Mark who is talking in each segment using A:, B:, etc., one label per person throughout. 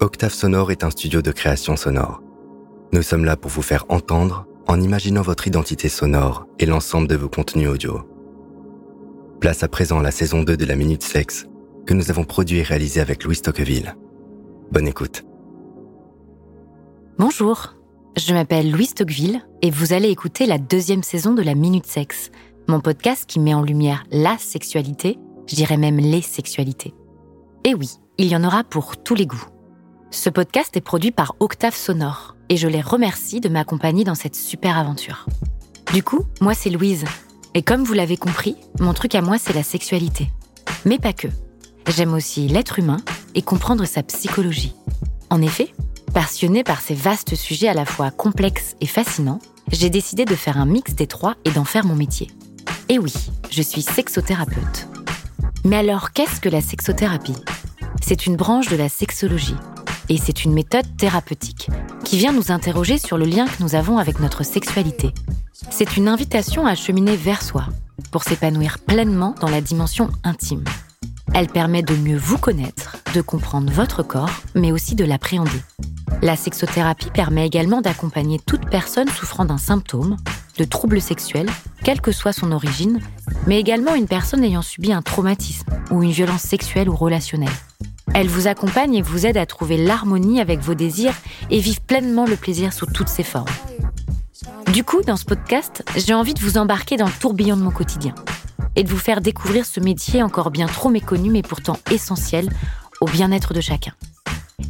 A: Octave Sonore est un studio de création sonore. Nous sommes là pour vous faire entendre en imaginant votre identité sonore et l'ensemble de vos contenus audio. Place à présent la saison 2 de la Minute Sexe que nous avons produit et réalisé avec Louis Tocqueville. Bonne écoute.
B: Bonjour, je m'appelle Louise Tocqueville et vous allez écouter la deuxième saison de la Minute Sexe, mon podcast qui met en lumière la sexualité, je dirais même les sexualités. Et oui, il y en aura pour tous les goûts. Ce podcast est produit par Octave Sonore et je les remercie de m'accompagner dans cette super aventure. Du coup, moi c'est Louise. Et comme vous l'avez compris, mon truc à moi c'est la sexualité. Mais pas que. J'aime aussi l'être humain et comprendre sa psychologie. En effet, passionnée par ces vastes sujets à la fois complexes et fascinants, j'ai décidé de faire un mix des trois et d'en faire mon métier. Et oui, je suis sexothérapeute. Mais alors, qu'est-ce que la sexothérapie? C'est une branche de la sexologie et c'est une méthode thérapeutique qui vient nous interroger sur le lien que nous avons avec notre sexualité. C'est une invitation à cheminer vers soi pour s'épanouir pleinement dans la dimension intime. Elle permet de mieux vous connaître, de comprendre votre corps, mais aussi de l'appréhender. La sexothérapie permet également d'accompagner toute personne souffrant d'un symptôme, de troubles sexuels, quelle que soit son origine, mais également une personne ayant subi un traumatisme ou une violence sexuelle ou relationnelle. Elle vous accompagne et vous aide à trouver l'harmonie avec vos désirs et vivre pleinement le plaisir sous toutes ses formes. Du coup, dans ce podcast, j'ai envie de vous embarquer dans le tourbillon de mon quotidien et de vous faire découvrir ce métier encore bien trop méconnu mais pourtant essentiel au bien-être de chacun.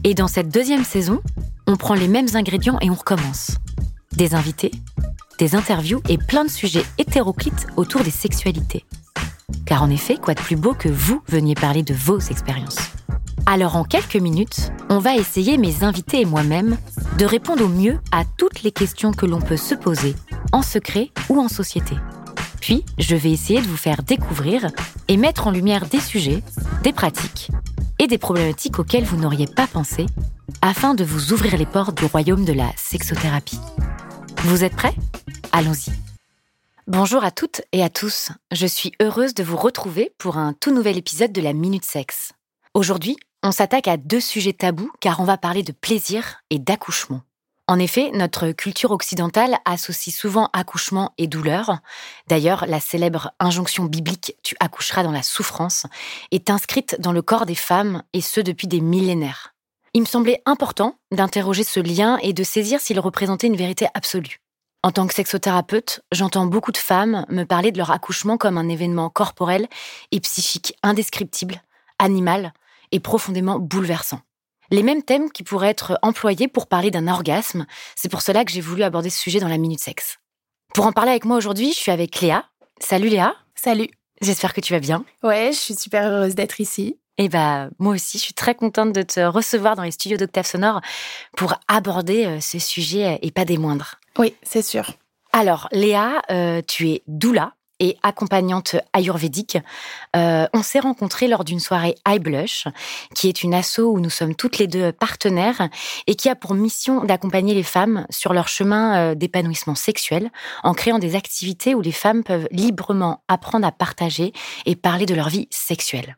B: Et dans cette deuxième saison, on prend les mêmes ingrédients et on recommence. Des invités, des interviews et plein de sujets hétéroclites autour des sexualités. Car en effet, quoi de plus beau que vous veniez parler de vos expériences alors en quelques minutes, on va essayer, mes invités et moi-même, de répondre au mieux à toutes les questions que l'on peut se poser, en secret ou en société. Puis, je vais essayer de vous faire découvrir et mettre en lumière des sujets, des pratiques et des problématiques auxquelles vous n'auriez pas pensé, afin de vous ouvrir les portes du royaume de la sexothérapie. Vous êtes prêts? Allons-y. Bonjour à toutes et à tous. Je suis heureuse de vous retrouver pour un tout nouvel épisode de la Minute Sexe. Aujourd'hui, on s'attaque à deux sujets tabous car on va parler de plaisir et d'accouchement. En effet, notre culture occidentale associe souvent accouchement et douleur. D'ailleurs, la célèbre injonction biblique Tu accoucheras dans la souffrance est inscrite dans le corps des femmes et ce depuis des millénaires. Il me semblait important d'interroger ce lien et de saisir s'il représentait une vérité absolue. En tant que sexothérapeute, j'entends beaucoup de femmes me parler de leur accouchement comme un événement corporel et psychique indescriptible, animal, et profondément bouleversant. Les mêmes thèmes qui pourraient être employés pour parler d'un orgasme, c'est pour cela que j'ai voulu aborder ce sujet dans la Minute Sexe. Pour en parler avec moi aujourd'hui, je suis avec Léa. Salut Léa.
C: Salut.
B: J'espère que tu vas bien.
C: Ouais, je suis super heureuse d'être ici.
B: Et eh bah, moi aussi, je suis très contente de te recevoir dans les studios d'Octave Sonore pour aborder euh, ce sujet et pas des moindres.
C: Oui, c'est sûr.
B: Alors, Léa, euh, tu es doula et accompagnante ayurvédique. Euh, on s'est rencontrés lors d'une soirée I Blush, qui est une asso où nous sommes toutes les deux partenaires et qui a pour mission d'accompagner les femmes sur leur chemin euh, d'épanouissement sexuel en créant des activités où les femmes peuvent librement apprendre à partager et parler de leur vie sexuelle.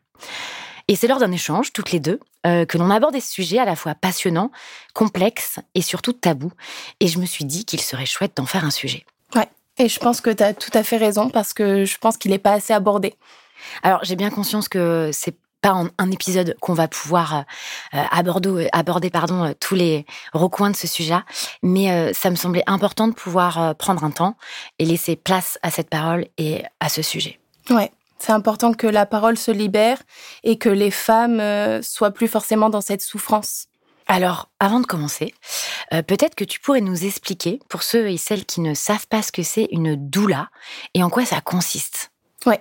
B: Et c'est lors d'un échange, toutes les deux, euh, que l'on aborde des sujets à la fois passionnants, complexes et surtout tabous. Et je me suis dit qu'il serait chouette d'en faire un sujet.
C: Ouais, et je pense que tu as tout à fait raison parce que je pense qu'il n'est pas assez abordé.
B: Alors, j'ai bien conscience que c'est pas en un épisode qu'on va pouvoir euh, aborder, aborder pardon, euh, tous les recoins de ce sujet, mais euh, ça me semblait important de pouvoir prendre un temps et laisser place à cette parole et à ce sujet.
C: Ouais, c'est important que la parole se libère et que les femmes soient plus forcément dans cette souffrance.
B: Alors, avant de commencer, euh, peut-être que tu pourrais nous expliquer, pour ceux et celles qui ne savent pas ce que c'est une doula et en quoi ça consiste?
C: Ouais.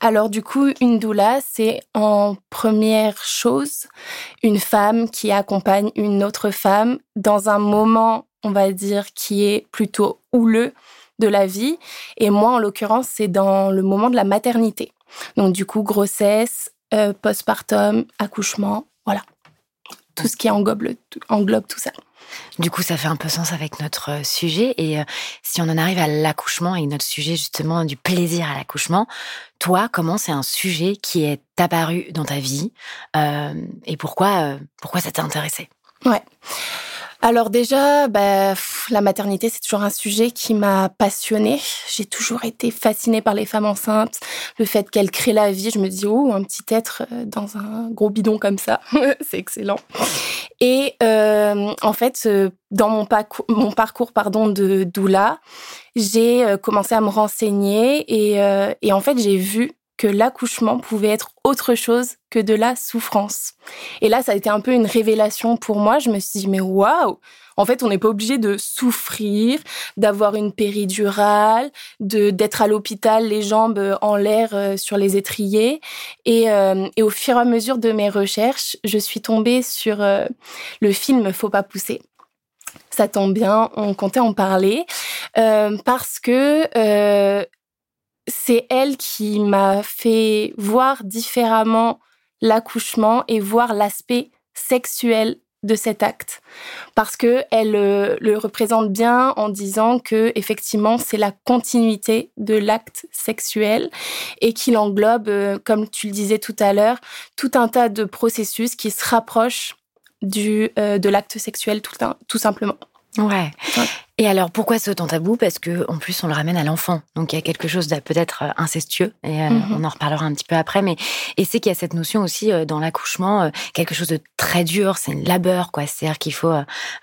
C: Alors du coup, une doula, c'est en première chose une femme qui accompagne une autre femme dans un moment, on va dire, qui est plutôt houleux de la vie. Et moi, en l'occurrence, c'est dans le moment de la maternité. Donc du coup, grossesse, euh, postpartum, accouchement, voilà tout ce qui englobe, englobe tout ça.
B: Du coup, ça fait un peu sens avec notre euh, sujet. Et euh, si on en arrive à l'accouchement et notre sujet justement du plaisir à l'accouchement, toi, comment c'est un sujet qui est apparu dans ta vie euh, et pourquoi, pourquoi ça t'a intéressé
C: Ouais. Alors déjà, bah, la maternité, c'est toujours un sujet qui m'a passionnée. J'ai toujours été fascinée par les femmes enceintes, le fait qu'elles créent la vie. Je me dis, oh, un petit être euh, dans un gros bidon comme ça, c'est excellent. Et euh, en fait, euh, dans mon, parcours, mon parcours pardon, de doula, j'ai commencé à me renseigner et, et en fait, j'ai vu que l'accouchement pouvait être autre chose que de la souffrance. Et là, ça a été un peu une révélation pour moi. Je me suis dit, mais waouh En fait, on n'est pas obligé de souffrir, d'avoir une péridurale, de d'être à l'hôpital, les jambes en l'air euh, sur les étriers. Et, euh, et, au fur et à mesure de mes recherches, je suis tombée sur euh, le film Faut pas pousser. Ça tombe bien, on comptait en parler parce que c'est elle qui m'a fait voir différemment l'accouchement et voir l'aspect sexuel de cet acte parce que elle euh, le représente bien en disant que effectivement c'est la continuité de l'acte sexuel et qu'il englobe euh, comme tu le disais tout à l'heure tout un tas de processus qui se rapprochent du euh, de l'acte sexuel tout, tout simplement.
B: Ouais. Et alors, pourquoi ce temps tabou? Parce que en plus, on le ramène à l'enfant. Donc, il y a quelque chose de peut-être euh, incestueux. Et euh, mhm. on en reparlera un petit peu après. Mais et c'est qu'il y a cette notion aussi euh, dans l'accouchement, quelque chose de très dur. C'est une labeur, quoi. C'est-à-dire qu'il faut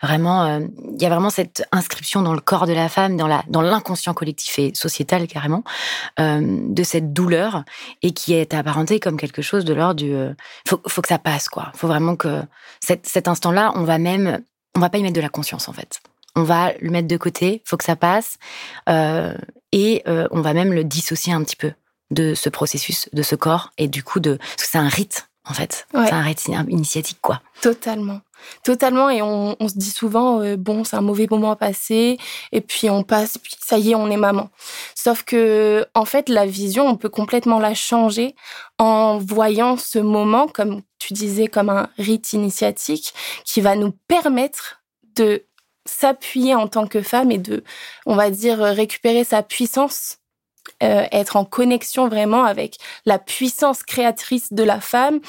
B: vraiment, il y a vraiment cette inscription dans le corps de la femme, dans la dans l'inconscient collectif et sociétal carrément, de cette douleur et qui est apparentée comme quelque chose de l'ordre du. faut, faut que ça passe, quoi. Faut vraiment que cet, cet instant-là, on va même on va pas y mettre de la conscience en fait. On va le mettre de côté, faut que ça passe, euh, et euh, on va même le dissocier un petit peu de ce processus, de ce corps, et du coup de, c'est un rite en fait, c'est un rite initiatique quoi.
C: Totalement. Totalement, et on, se dit souvent, euh, bon, c'est un mauvais moment à passer, et puis on passe, puis ça y est, on est maman. Sauf que, en fait, la vision, on peut complètement la changer en voyant ce moment, comme tu disais, comme un rite initiatique qui va nous permettre de s'appuyer en tant que femme et de, on va dire, récupérer sa puissance euh, être en connexion vraiment avec la puissance créatrice de la femme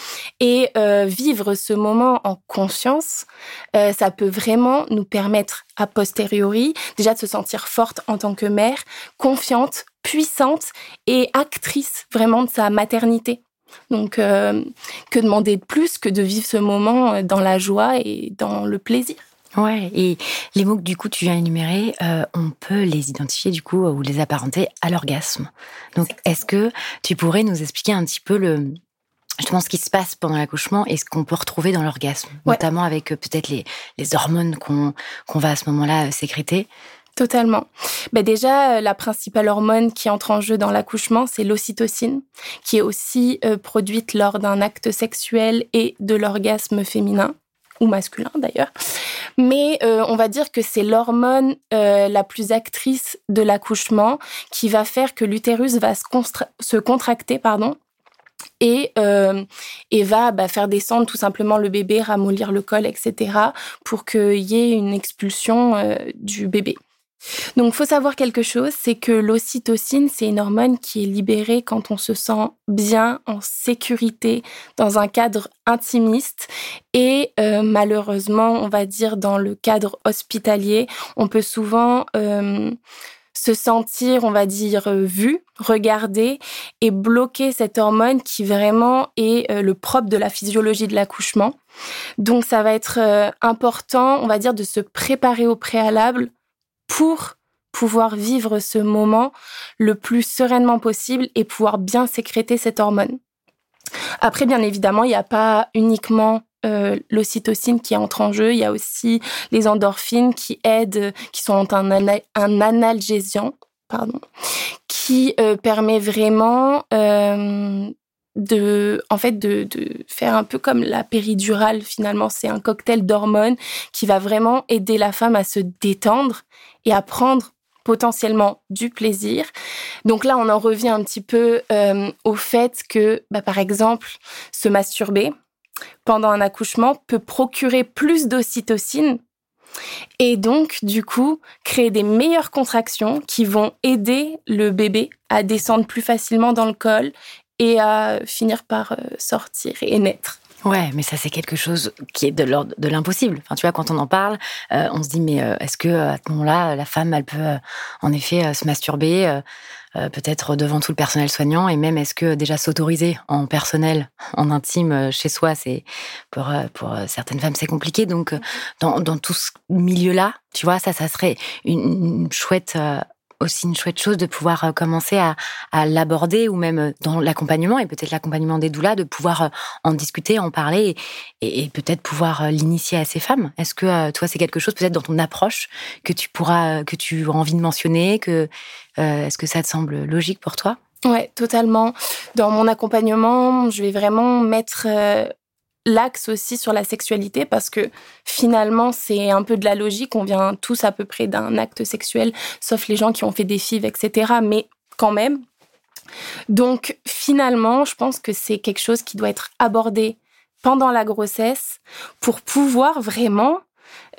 C: et euh, vivre ce moment en conscience, euh, ça peut vraiment nous permettre a posteriori déjà de se sentir forte en tant que mère, confiante, puissante et actrice vraiment de sa maternité. Donc, que demander de plus que de vivre ce moment dans la joie et dans le plaisir?
B: Ouais, et les mots que du coup tu viens énumérer, euh, on peut les identifier du coup ou les apparenter à l'orgasme. Donc, est-ce que tu pourrais nous expliquer un petit peu le justement ce qui se passe pendant l'accouchement et ce qu'on peut retrouver dans l'orgasme, notamment avec euh, peut-être les, les hormones qu'on va à ce moment-là euh, sécréter
C: Totalement. Ben déjà, la principale hormone qui entre en jeu dans l'accouchement, c'est l'ocytocine, qui est aussi produite lors d'un acte sexuel et de l'orgasme féminin ou masculin d'ailleurs. Mais euh, on va dire que c'est l'hormone euh, la plus actrice de l'accouchement qui va faire que l'utérus va se, contracter, pardon, et, euh, et va bah, faire descendre tout simplement le bébé, ramollir le col, etc., pour qu'il y ait une expulsion du bébé. Donc, faut savoir quelque chose, c'est que l'ocytocine, c'est une hormone qui est libérée quand on se sent bien, en sécurité, dans un cadre intimiste. Et euh, malheureusement, on va dire dans le cadre hospitalier, on peut souvent euh, se sentir, on va dire, vu, regardé et bloquer cette hormone qui vraiment est euh, le propre de la physiologie de l'accouchement. Donc, ça va être important, on va dire, de se préparer au préalable pour pouvoir vivre ce moment le plus sereinement possible et pouvoir bien sécréter cette hormone. Après, bien évidemment, il n'y a pas uniquement euh, l'ocytocine qui entre en jeu, il y a aussi les endorphines qui aident, qui sont un, analgésiant, pardon, qui euh, permet vraiment euh, de en fait de, de, faire un peu comme la péridurale finalement c'est un cocktail d'hormones qui va vraiment aider la femme à se détendre et à prendre potentiellement du plaisir. Donc là, on en revient un petit peu euh, au fait que, bah, par exemple, se masturber pendant un accouchement peut procurer plus d'ocytocine et donc, du coup, créer des meilleures contractions qui vont aider le bébé à descendre plus facilement dans le col et à finir par euh, sortir et naître.
B: Ouais, mais ça c'est quelque chose qui est de l'ordre de l'impossible. Enfin, tu vois, quand on en parle, euh, on se dit mais euh, est-ce que à ce moment-là, la femme, elle peut en effet se masturber, peut-être devant tout le personnel soignant, et même est-ce que déjà s'autoriser en personnel, en intime, chez soi, c'est pour certaines femmes c'est compliqué. Donc dans tout ce milieu-là, tu vois, ça, ça serait une chouette aussi une chouette chose de pouvoir euh, commencer à, l'aborder ou même euh, dans l'accompagnement et peut-être l'accompagnement des doulas de pouvoir euh, en discuter, en parler et, peut-être pouvoir l'initier à ces femmes. Est-ce que toi c'est quelque chose peut-être dans ton approche que tu pourras que tu as envie de mentionner que est-ce que ça te semble logique pour toi?
C: Ouais, totalement. Dans mon accompagnement, je vais vraiment mettre l'axe aussi sur la sexualité parce que finalement c'est un peu de la logique, on vient tous à peu près d'un acte sexuel, sauf les gens qui ont fait des fives, etc. Mais quand même. Donc finalement, je pense que c'est quelque chose qui doit être abordé pendant la grossesse pour pouvoir vraiment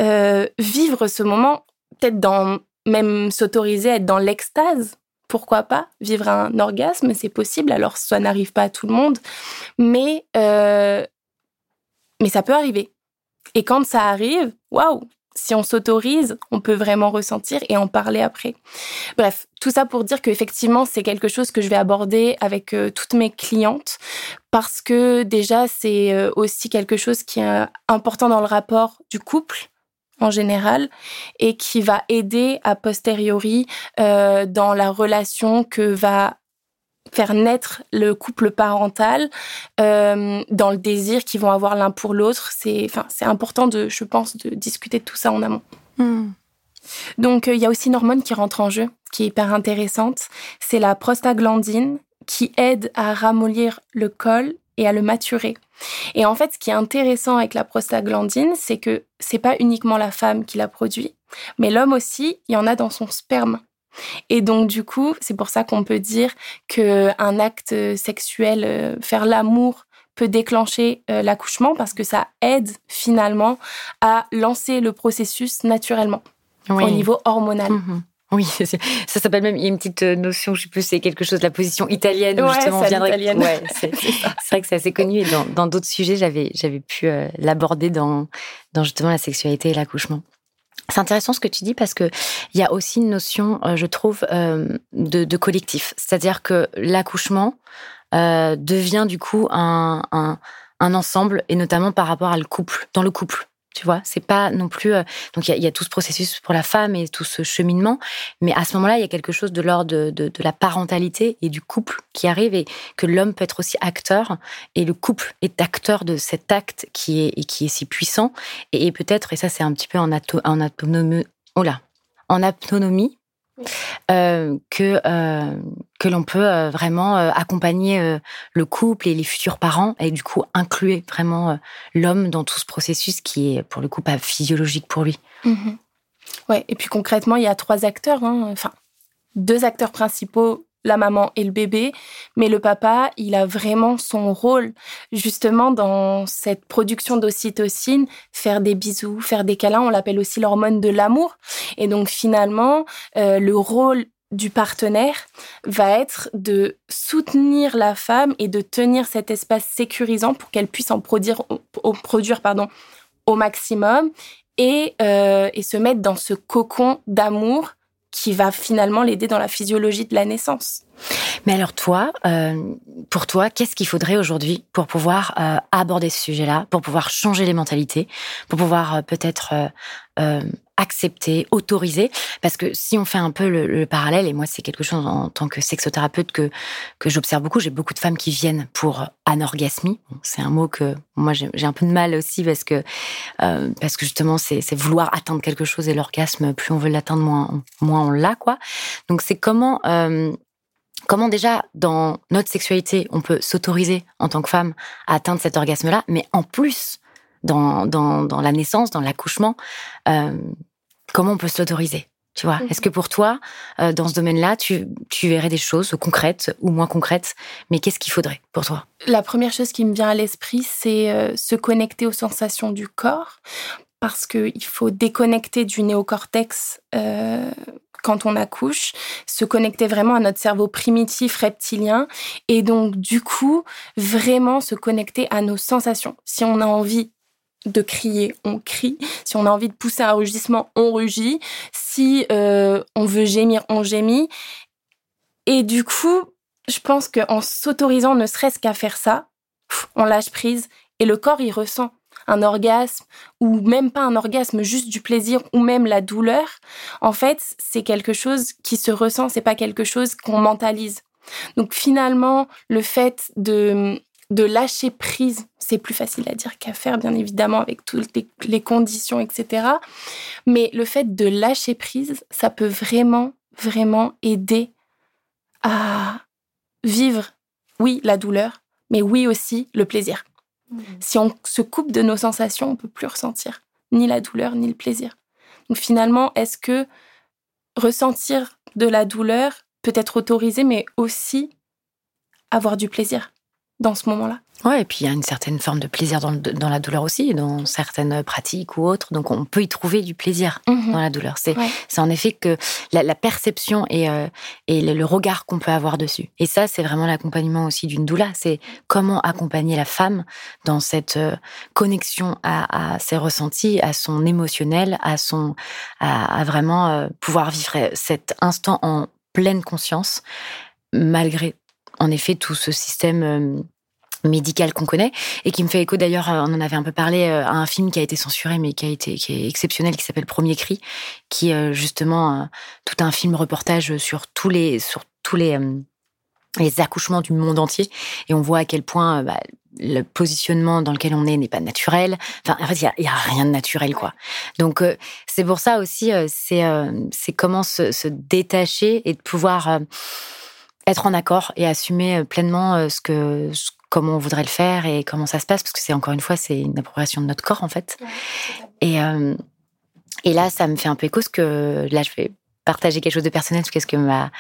C: euh, vivre ce moment, peut-être dans même s'autoriser à être dans l'extase pourquoi pas vivre un orgasme, c'est possible. Alors ça n'arrive pas à tout le monde, mais euh, mais ça peut arriver. Et quand ça arrive, waouh, si on s'autorise, on peut vraiment ressentir et en parler après. Bref, tout ça pour dire qu'effectivement, c'est quelque chose que je vais aborder avec euh, toutes mes clientes parce que déjà, c'est euh, aussi quelque chose qui est important dans le rapport du couple en général et qui va aider a posteriori euh, dans la relation que va faire naître le couple parental euh, dans le désir qu'ils vont avoir l'un pour l'autre. C'est, enfin, c'est important de, je pense, de discuter de tout ça en amont. Hmm. Donc, euh, il y a aussi une hormone qui rentre en jeu, qui est hyper intéressante. C'est la prostaglandine qui aide à ramollir le col et à le maturer. Et en fait, ce qui est intéressant avec la prostaglandine, c'est que c'est pas uniquement la femme qui la produit, mais l'homme aussi, il y en a dans son sperme. Et donc du coup, c'est pour ça qu'on peut dire qu'un acte sexuel, euh, faire l'amour, peut déclencher euh, l'accouchement parce que ça aide finalement à lancer le processus naturellement au niveau hormonal. Mhm.
B: Oui, ça s'appelle même, il y a une petite euh, notion, je sais plus, c'est quelque chose la position italienne. Ouais, justement, viendrait, ouais, c'est vrai que c'est assez connu et dans d'autres sujets, j'avais j'avais pu l'aborder dans, dans justement la sexualité et l'accouchement. C'est intéressant ce que tu dis parce que il y a aussi une notion, euh, je trouve, euh, de, collectif. C'est-à-dire que l'accouchement euh, devient du coup un, un, ensemble et notamment par rapport à le couple, dans le couple. Tu vois, c'est pas non plus. Euh, donc il y, a tout ce processus pour la femme et tout ce cheminement, mais à ce moment-là, il y a quelque chose de l'ordre de, la parentalité et du couple qui arrive et que l'homme peut être aussi acteur et le couple est acteur de cet acte qui est qui est si puissant et, peut-être et ça c'est un petit peu en, en autonomie. Oh là, en autonomie euh, que euh, que l'on peut euh, vraiment accompagner le couple et les futurs parents et du coup inclure vraiment l'homme dans tout ce processus qui est pour le coup pas physiologique pour lui.
C: Mmh ouais, et puis concrètement, il y a trois acteurs, hein. enfin deux acteurs principaux la maman et le bébé, mais le papa, il a vraiment son rôle justement dans cette production d'ocytocine, faire des bisous, faire des câlins, on l'appelle aussi l'hormone de l'amour. Et donc finalement, euh, le rôle du partenaire va être de soutenir la femme et de tenir cet espace sécurisant pour qu'elle puisse en produire, au maximum euh, et se mettre dans ce cocon d'amour qui va finalement l'aider dans la physiologie de la naissance.
B: Mais alors toi, euh, pour toi, qu'est-ce qu'il faudrait aujourd'hui pour pouvoir euh, aborder ce sujet-là, pour pouvoir changer les mentalités, pour pouvoir euh, peut-être accepter, autoriser? Parce que si on fait un peu le, parallèle, et moi c'est quelque chose en tant que sexothérapeute que que j'observe beaucoup, j'ai beaucoup de femmes qui viennent pour anorgasmie. c'est un mot que moi j'ai un peu de mal aussi parce que parce que justement c'est vouloir atteindre quelque chose et l'orgasme, plus on veut l'atteindre, moins moins on l'a quoi. Donc c'est comment comment déjà dans notre sexualité on peut s'autoriser en tant que femme à atteindre cet orgasme-là, mais en plus dans, dans, dans la naissance, dans l'accouchement, euh, comment on peut s'autoriser? Tu vois, est-ce que pour toi, euh, dans ce domaine-là, tu, tu verrais des choses concrètes ou moins concrètes, mais qu'est-ce qu'il faudrait pour toi?
C: La première chose qui me vient à l'esprit, c'est euh, se connecter aux sensations du corps, parce qu'il faut déconnecter du néocortex quand on accouche, se connecter vraiment à notre cerveau primitif reptilien et donc du coup vraiment se connecter à nos sensations. Si on a envie de crier, on crie. Si on a envie de pousser un rugissement, on rugit. Si euh, on veut gémir, on gémit. Et du coup, je pense qu'en s'autorisant ne serait-ce qu'à faire ça, on lâche prise et le corps, il ressent un orgasme ou même pas un orgasme, juste du plaisir ou même la douleur. En fait, c'est quelque chose qui se ressent, c'est pas quelque chose qu'on mentalise. Donc finalement, le fait de de lâcher prise, c'est plus facile à dire qu'à faire, bien évidemment, avec toutes les conditions, etc. Mais le fait de lâcher prise, ça peut vraiment, vraiment aider à vivre, oui, la douleur, mais oui aussi le plaisir. Mmh. Si on se coupe de nos sensations, on peut plus ressentir ni la douleur ni le plaisir. Donc finalement, est-ce que ressentir de la douleur peut être autorisé, mais aussi avoir du plaisir dans ce moment-là?
B: Ouais, et puis il y a une certaine forme de plaisir dans, dans, la douleur aussi, dans certaines pratiques ou autres. Donc on peut y trouver du plaisir mhm. dans la douleur. C'est en effet que la, perception et, euh, et le, regard qu'on peut avoir dessus. Et ça, c'est vraiment l'accompagnement aussi d'une doula. C'est comment accompagner la femme dans cette euh, connexion à, ses ressentis, à son émotionnel, à son à, à vraiment euh, pouvoir vivre cet instant en pleine conscience malgré en effet tout ce système médical qu'on connaît et qui me fait écho d'ailleurs, euh, on en avait un peu parlé euh, à un film qui a été censuré mais qui a été qui est exceptionnel qui s'appelle Premier cri qui euh, justement tout un film reportage sur tous les sur tous les les accouchements du monde entier et on voit à quel point bah, le positionnement dans lequel on est n'est pas naturel. Enfin, en fait, il y, a, rien de naturel, quoi. Donc, c'est pour ça aussi, c'est comment se, détacher et de pouvoir être en accord et assumer pleinement ce que comment on voudrait le faire et comment ça se passe, parce que c'est encore une fois, c'est une appropriation de notre corps en fait. et, euh, et là, ça me fait un peu écho, parce que là, je vais partager quelque chose de personnel, parce que ma,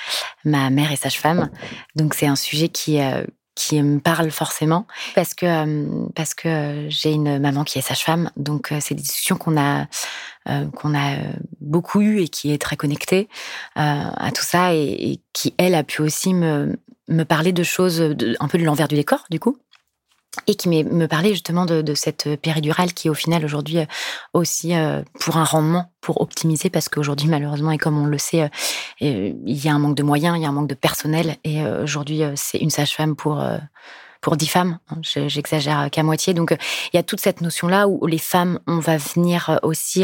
B: ma mère est sage-femme. Donc, c'est un sujet qui, euh, qui me parle forcément parce que euh, parce que j'ai une maman qui est sage-femme. Donc c'est des discussions qu'on a qu'on a beaucoup eues et qui est très connectée à tout ça et, et, qui elle a pu aussi me me parler de choses un peu de l'envers du décor, du coup, et qui me parlait justement de, cette péridurale qui, au final, aujourd'hui, euh, aussi euh, pour un rendement, pour optimiser, parce qu'aujourd'hui, malheureusement, et comme on le sait, euh, il y a un manque de moyens, il y a un manque de personnel, et aujourd'hui, c'est une sage-femme pour pour dix femmes. Hein, j'exagère qu'à moitié. Donc, il y a toute cette notion-là où les femmes, on va venir aussi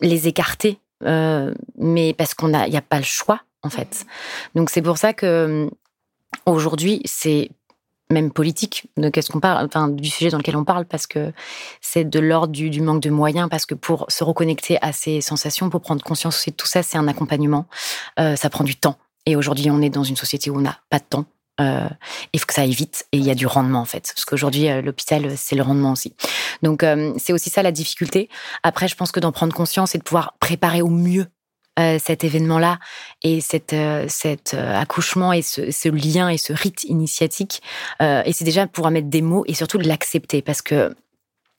B: les écarter, mais parce qu'on a, il n'y a pas le choix en fait. Donc c'est pour ça que aujourd'hui, c'est même politique de qu'est-ce qu'on parle, enfin du sujet dans lequel on parle, parce que c'est de l'ordre du, manque de moyens, parce que pour se reconnecter à ces sensations, pour prendre conscience de tout ça, c'est un accompagnement. Euh, ça prend du temps. Et aujourd'hui, on est dans une société où on n'a pas de temps. Euh, il faut que ça aille vite et il y a du rendement en fait. Parce qu'aujourd'hui, euh, l'hôpital, c'est le rendement aussi. Donc, c'est aussi ça la difficulté. Après, je pense que d'en prendre conscience et de pouvoir préparer au mieux euh, cet événement-là et cet, euh, cet euh, accouchement et ce, ce, lien et ce rite initiatique. et c'est déjà pouvoir mettre des mots et surtout de l'accepter parce que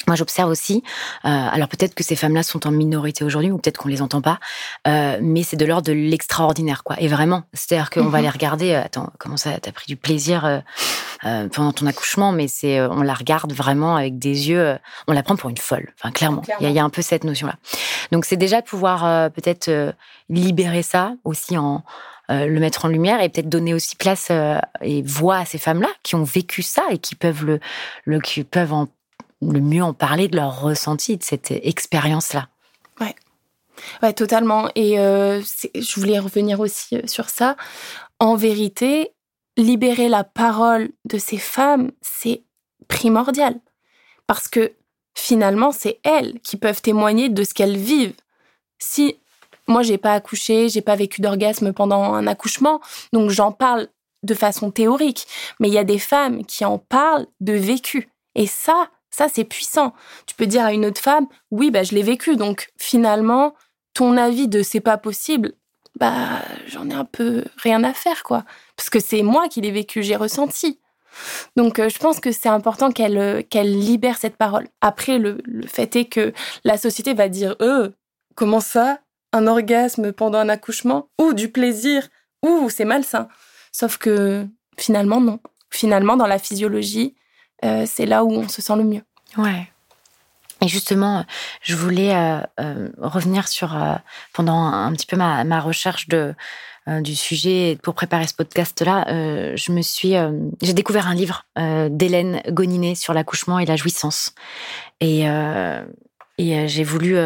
B: moi, j'observe aussi, euh, alors peut-être que ces femmes-là sont en minorité aujourd'hui, ou peut-être qu'on les entend pas, euh, mais c'est de l'ordre de l'extraordinaire, quoi. Et vraiment, c'est-à-dire qu'on va mhm. les regarder. Euh, attends, comment ça T'as pris du plaisir euh, euh, pendant ton accouchement, mais c'est, on la regarde vraiment avec des yeux. on la prend pour une folle. Enfin, clairement, il y, y, a un peu cette notion-là. Donc, c'est déjà de pouvoir peut-être libérer ça aussi en le mettre en lumière et peut-être donner aussi place et voix à ces femmes-là qui ont vécu ça et qui peuvent le, le qui peuvent en le mieux en parler de leur ressenti, de cette expérience-là.
C: Ouais. Ouais, totalement. Et euh, je voulais revenir aussi euh, sur ça. En vérité, libérer la parole de ces femmes, c'est primordial. Parce que finalement, c'est elles qui peuvent témoigner de ce qu'elles vivent. Si moi, j'ai pas accouché, j'ai pas vécu d'orgasme pendant un accouchement, donc j'en parle de façon théorique. Mais il y a des femmes qui en parlent de vécu. Et ça, ça, c'est puissant. Tu peux dire à une autre femme, oui, bah, je l'ai vécu. Donc, finalement, ton avis de c'est pas possible, bah, j'en ai un peu rien à faire, quoi. Parce que c'est moi qui l'ai vécu, j'ai ressenti. Donc, euh, je pense que c'est important qu'elle euh, qu'elle libère cette parole. Après, le, fait est que la société va dire, euh, comment ça? Un orgasme pendant un accouchement? Ou du plaisir? Ou c'est malsain? Sauf que finalement, non. Finalement, dans la physiologie, euh, c'est là où on se sent le mieux.
B: Ouais. Et justement, je voulais euh, euh, revenir sur, pendant un, petit peu ma, recherche de, du sujet pour préparer ce podcast-là, j'ai découvert un livre d'Hélène Goninet sur l'accouchement et la jouissance. Et, et j'ai voulu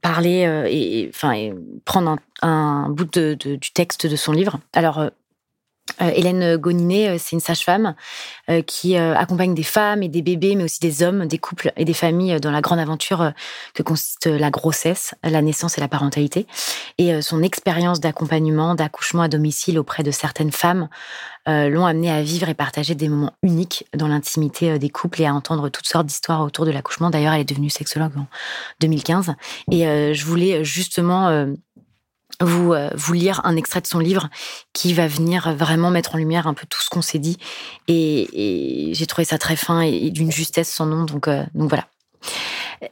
B: parler et, enfin, prendre un, bout de, du texte de son livre. Alors, euh, Hélène Goninet, euh, c'est une sage-femme euh, qui accompagne des femmes et des bébés, mais aussi des hommes, des couples et des familles dans la grande aventure que consiste la grossesse, la naissance et la parentalité. Et son expérience d'accompagnement, d'accouchement à domicile auprès de certaines femmes l'ont amené à vivre et partager des moments uniques dans l'intimité des couples et à entendre toutes sortes d'histoires autour de l'accouchement. D'ailleurs, elle est devenue sexologue en 2015. Et je voulais justement vous, euh, vous lire un extrait de son livre qui va venir vraiment mettre en lumière un peu tout ce qu'on s'est dit. Et, j'ai trouvé ça très fin et, d'une justesse sans nom. Donc, euh, donc voilà.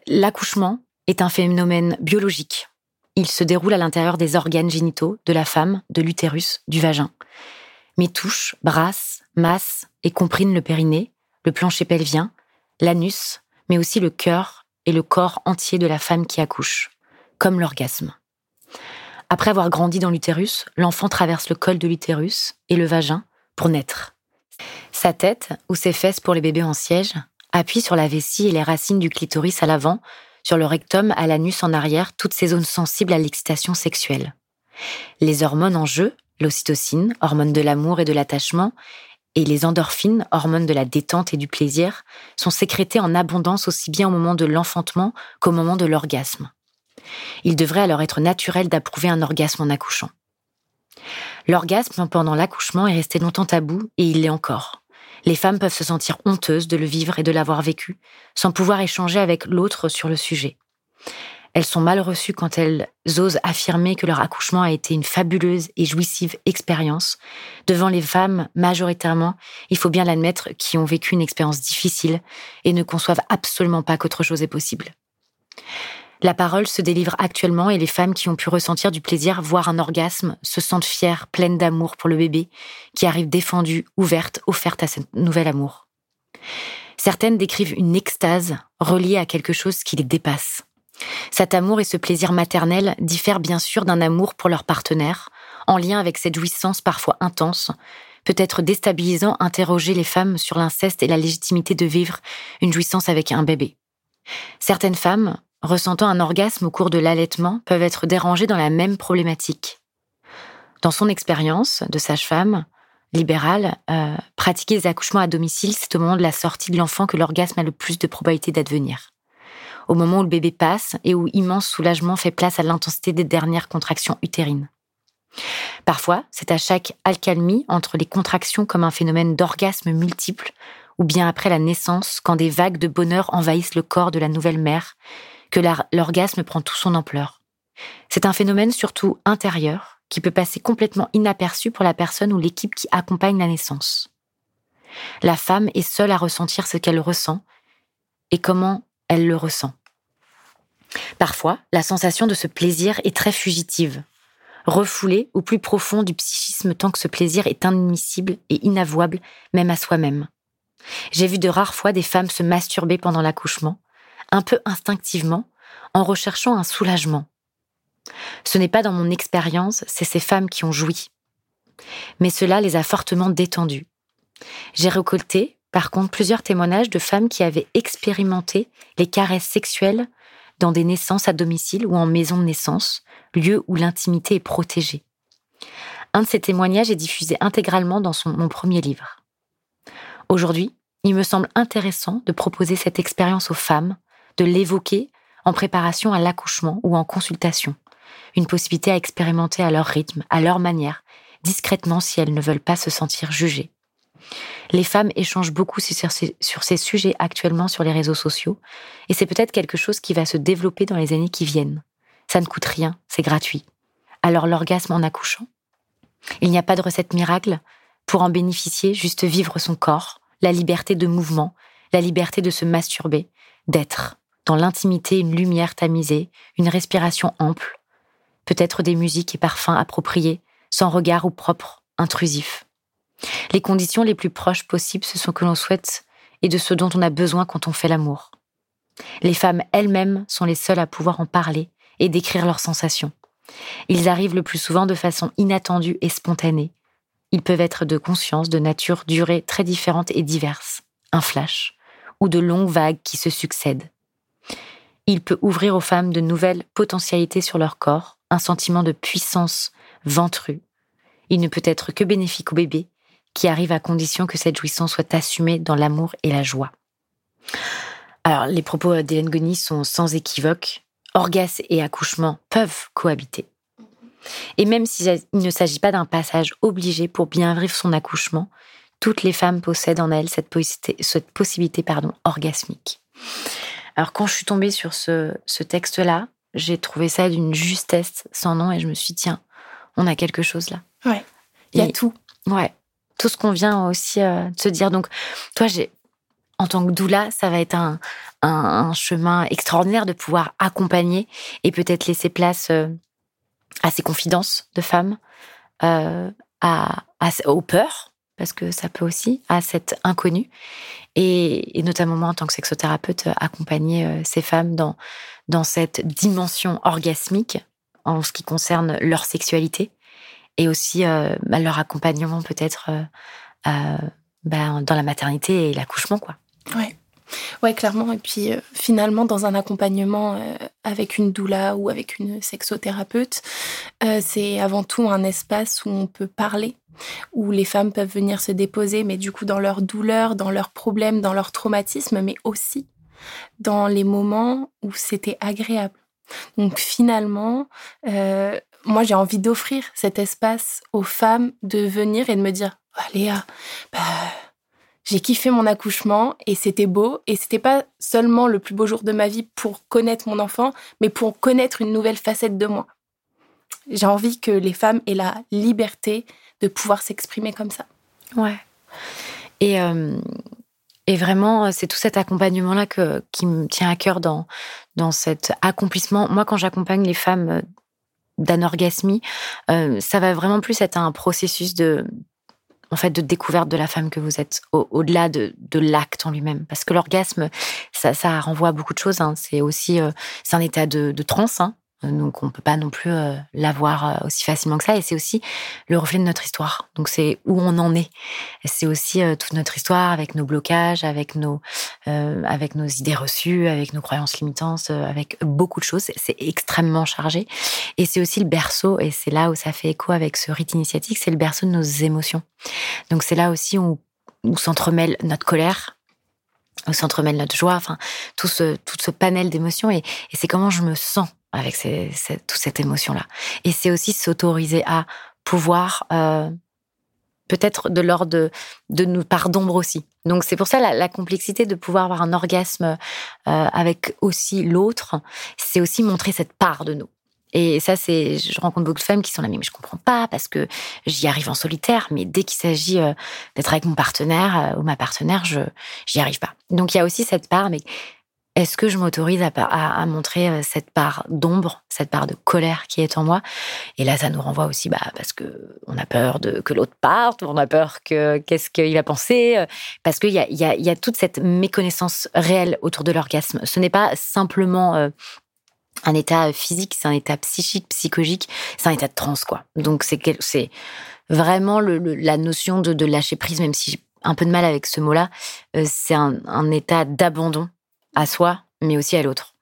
B: L'accouchement est un phénomène biologique. Il se déroule à l'intérieur des organes génitaux de la femme, de l'utérus, du vagin. Mais touche, brasse, masse et comprime le périnée, le plancher pelvien, l'anus, mais aussi le cœur et le corps entier de la femme qui accouche, comme l'orgasme. Après avoir grandi dans l'utérus, l'enfant traverse le col de l'utérus et le vagin pour naître. Sa tête, ou ses fesses pour les bébés en siège, appuie sur la vessie et les racines du clitoris à l'avant, sur le rectum, à l'anus en arrière, toutes ces zones sensibles à l'excitation sexuelle. Les hormones en jeu, l'ocytocine, hormone de l'amour et de l'attachement, et les endorphines, hormones de la détente et du plaisir, sont sécrétées en abondance aussi bien au moment de l'enfantement qu'au moment de l'orgasme. Il devrait alors être naturel d'approuver un orgasme en accouchant. L'orgasme pendant l'accouchement est resté longtemps tabou et il l'est encore. Les femmes peuvent se sentir honteuses de le vivre et de l'avoir vécu, sans pouvoir échanger avec l'autre sur le sujet. Elles sont mal reçues quand elles osent affirmer que leur accouchement a été une fabuleuse et jouissive expérience. Devant les femmes, majoritairement, il faut bien l'admettre, qui ont vécu une expérience difficile et ne conçoivent absolument pas qu'autre chose est possible. La parole se délivre actuellement et les femmes qui ont pu ressentir du plaisir, voire un orgasme, se sentent fières, pleines d'amour pour le bébé, qui arrive défendue, ouverte, offerte à ce nouvel amour. Certaines décrivent une extase reliée à quelque chose qui les dépasse. Cet amour et ce plaisir maternel diffèrent bien sûr d'un amour pour leur partenaire, en lien avec cette jouissance parfois intense, peut-être déstabilisant interroger les femmes sur l'inceste et la légitimité de vivre une jouissance avec un bébé. Certaines femmes, ressentant un orgasme au cours de l'allaitement peuvent être dérangés dans la même problématique. Dans son expérience de sage-femme libérale, euh, pratiquer les accouchements à domicile, c'est au moment de la sortie de l'enfant que l'orgasme a le plus de probabilité d'advenir. Au moment où le bébé passe et où immense soulagement fait place à l'intensité des dernières contractions utérines. Parfois, c'est à chaque alcalmie entre les contractions comme un phénomène d'orgasme multiple, ou bien après la naissance, quand des vagues de bonheur envahissent le corps de la nouvelle mère, que l'orgasme prend tout son ampleur. C'est un phénomène surtout intérieur qui peut passer complètement inaperçu pour la personne ou l'équipe qui accompagne la naissance. La femme est seule à ressentir ce qu'elle ressent et comment elle le ressent. Parfois, la sensation de ce plaisir est très fugitive, refoulée au plus profond du psychisme tant que ce plaisir est inadmissible et inavouable même à soi-même. J'ai vu de rares fois des femmes se masturber pendant l'accouchement, un peu instinctivement, en recherchant un soulagement. Ce n'est pas dans mon expérience, c'est ces femmes qui ont joui. Mais cela les a fortement détendues. J'ai récolté, par contre, plusieurs témoignages de femmes qui avaient expérimenté les caresses sexuelles dans des naissances à domicile ou en maison de naissance, lieu où l'intimité est protégée. Un de ces témoignages est diffusé intégralement dans mon premier livre. Aujourd'hui, il me semble intéressant de proposer cette expérience aux femmes de l'évoquer en préparation à l'accouchement ou en consultation. Une possibilité à expérimenter à leur rythme, à leur manière, discrètement si elles ne veulent pas se sentir jugées. Les femmes échangent beaucoup sur ces, sur ces sujets actuellement sur les réseaux sociaux, et c'est peut-être quelque chose qui va se développer dans les années qui viennent. Ça ne coûte rien, c'est gratuit. Alors l'orgasme en accouchant? Il n'y a pas de recette miracle. Pour en bénéficier, juste vivre son corps, la liberté de mouvement, la liberté de se masturber, d'être dans l'intimité, une lumière tamisée, une respiration ample, peut-être des musiques et parfums appropriés, sans regard ou propre, intrusif. Les conditions les plus proches possibles, ce sont que l'on souhaite et de ce dont on a besoin quand on fait l'amour. Les femmes elles-mêmes sont les seules à pouvoir en parler et décrire leurs sensations. Ils arrivent le plus souvent de façon inattendue et spontanée. Ils peuvent être de conscience, de nature, durée très différentes et diverses. Un flash, ou de longues vagues qui se succèdent. Il peut ouvrir aux femmes de nouvelles potentialités sur leur corps, un sentiment de puissance ventru. Il ne peut être que bénéfique au bébé, qui arrive à condition que cette jouissance soit assumée dans l'amour et la joie. Alors, les propos d'Hélène Goni sont sans équivoque. Orgasme et accouchement peuvent cohabiter. Et même s'il ne s'agit pas d'un passage obligé pour bien vivre son accouchement, toutes les femmes possèdent en elles cette possibilité, cette possibilité pardon, orgasmique. Alors quand je suis tombée sur ce, ce texte-là, j'ai trouvé ça d'une justesse sans nom et je me suis dit, tiens, on a quelque chose là.
C: Ouais, il y a tout.
B: Ouais, tout ce qu'on vient aussi euh, de se dire. Donc, toi, j'ai, en tant que doula, ça va être un, un, chemin extraordinaire de pouvoir accompagner et peut-être laisser place euh, à ces confidences de femmes, euh, à, aux peurs, parce que ça peut aussi, à cette inconnue. Et, notamment moi, en tant que sexothérapeute, accompagner ces femmes dans, dans cette dimension orgasmique en ce qui concerne leur sexualité et aussi euh, bah, leur accompagnement peut-être euh, euh, bah, dans la maternité et l'accouchement, quoi.
C: Ouais. Ouais, clairement. Et puis finalement, dans un accompagnement avec une doula ou avec une sexothérapeute, c'est avant tout un espace où on peut parler, où les femmes peuvent venir se déposer, mais du coup dans leur douleur, dans leurs problèmes, dans leur traumatisme, mais aussi dans les moments où c'était agréable. Donc finalement, euh, moi j'ai envie d'offrir cet espace aux femmes de venir et de me dire oh, Léa, bah, j'ai kiffé mon accouchement et c'était beau et c'était pas seulement le plus beau jour de ma vie pour connaître mon enfant, mais pour connaître une nouvelle facette de moi. J'ai envie que les femmes aient la liberté de pouvoir s'exprimer comme ça.
B: Ouais. Et euh, et vraiment, euh, c'est tout cet accompagnement-là qui me tient à cœur dans, dans cet accomplissement. Moi, quand j'accompagne les femmes euh, d'anorgasmie, euh, ça va vraiment plus être un processus de, en fait, de découverte de la femme que vous êtes, au-delà de, l'acte en lui-même. Parce que l'orgasme, ça, ça renvoie à beaucoup de choses. Hein. C'est aussi, c'est un état de, de transe. Hein. Donc on peut pas non plus euh, l'avoir euh, aussi facilement que ça. Et c'est aussi le reflet de notre histoire. Donc c'est où on en est. C'est aussi euh, toute notre histoire avec nos blocages, avec nos, avec nos idées reçues, avec nos croyances limitantes, avec beaucoup de choses. C'est extrêmement chargé. Et c'est aussi le berceau. Et c'est là où ça fait écho avec ce rite initiatique. C'est le berceau de nos émotions. Donc c'est là aussi où, où s'entremêle notre colère, où s'entremêle notre joie. Enfin tout ce tout ce panel d'émotions. Et, et c'est comment je me sens avec toute cette émotion-là. Et c'est aussi s'autoriser à pouvoir euh, peut-être de l'ordre de, de nous par d'ombre aussi. Donc c'est pour ça la, complexité de pouvoir avoir un orgasme euh, avec aussi l'autre, c'est aussi montrer cette part de nous. Et ça, c'est, je rencontre beaucoup de femmes qui sont là, mais je comprends pas parce que j'y arrive en solitaire, mais dès qu'il s'agit euh, d'être avec mon partenaire ou ma partenaire, je, j'y arrive pas. Donc il y a aussi cette part, mais est-ce que je m'autorise à, montrer euh, cette part d'ombre, cette part de colère qui est en moi? Et là, ça nous renvoie aussi, bah, parce que on a peur que l'autre parte, on a peur que qu'est-ce qu'il va penser, euh, parce qu'il y a, y, a, toute cette méconnaissance réelle autour de l'orgasme. Ce n'est pas simplement euh, un état physique, c'est un état psychique, psychologique, c'est un état de transe, quoi. Donc c'est c'est vraiment la notion de, lâcher prise, même si j'ai un peu de mal avec ce mot-là, c'est un état d'abandon à soi, mais aussi à l'autre.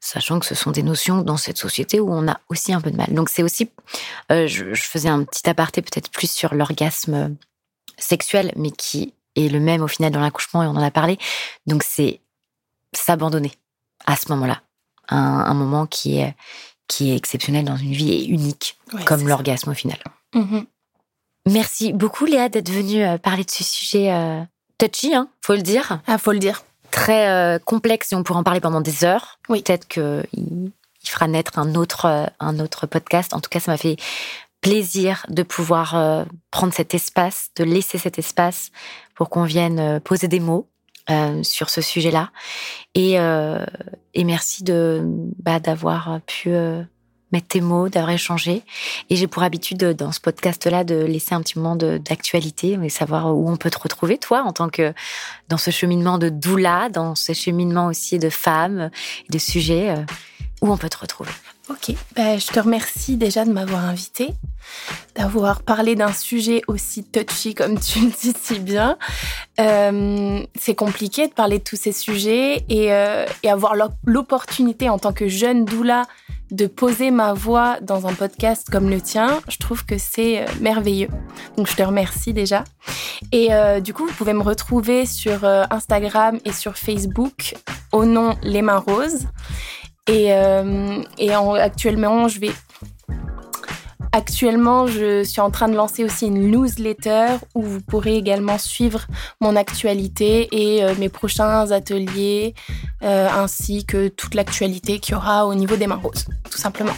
B: Sachant que ce sont des notions dans cette société où on a aussi un peu de mal. Donc c'est aussi, euh, je, faisais un petit aparté peut-être plus sur l'orgasme sexuel, mais qui est le même au final dans l'accouchement et on en a parlé. Donc c'est s'abandonner à ce moment-là, un, moment qui est qui est exceptionnel dans une vie et unique, comme l'orgasme au final. Mm-hmm. Merci beaucoup Léa d'être venue euh, parler de ce sujet euh, touchy, hein, faut le dire.
C: Ah, faut le dire
B: très euh, complexe et on pourrait en parler pendant des heures. Oui. Peut-être qu'il il fera naître un autre, euh, un autre podcast. En tout cas, ça m'a fait plaisir de pouvoir euh, prendre cet espace, de laisser cet espace pour qu'on vienne poser des mots sur ce sujet-là. Et, et merci de bah, d'avoir pu mettre tes mots, d'avoir échangé. Et j'ai pour habitude dans ce podcast-là de laisser un petit moment d'actualité et savoir où on peut te retrouver, toi, en tant que dans ce cheminement de doula, dans ce cheminement aussi de femmes, de sujets, où on peut te retrouver.
C: Ok, ben, je te remercie déjà de m'avoir invité, d'avoir parlé d'un sujet aussi touchy comme tu le dis si bien. Euh, c'est compliqué de parler de tous ces sujets et, euh, et avoir l'opportunité en tant que jeune doula de poser ma voix dans un podcast comme le tien, je trouve que c'est euh, merveilleux. Donc je te remercie déjà. Et du coup, vous pouvez me retrouver sur Instagram et sur Facebook au nom Les Mains Roses. Et, euh, et en, actuellement, je vais. Actuellement, je suis en train de lancer aussi une newsletter où vous pourrez également suivre mon actualité et euh, mes prochains ateliers, euh, ainsi que toute l'actualité qu'il y aura au niveau des mains roses, tout simplement.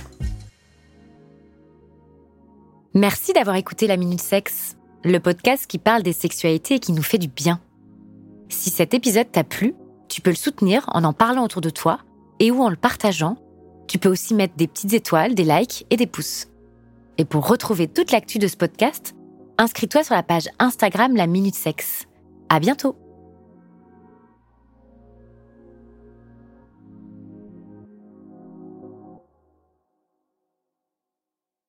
B: Merci d'avoir écouté La Minute Sexe, le podcast qui parle des sexualités et qui nous fait du bien. Si cet épisode t'a plu, tu peux le soutenir en en parlant autour de toi et ou en le partageant. Tu peux aussi mettre des petites étoiles, des likes et des pouces. Et pour retrouver toute l'actu de ce podcast, inscris-toi sur la page Instagram La Minute Sexe. À bientôt!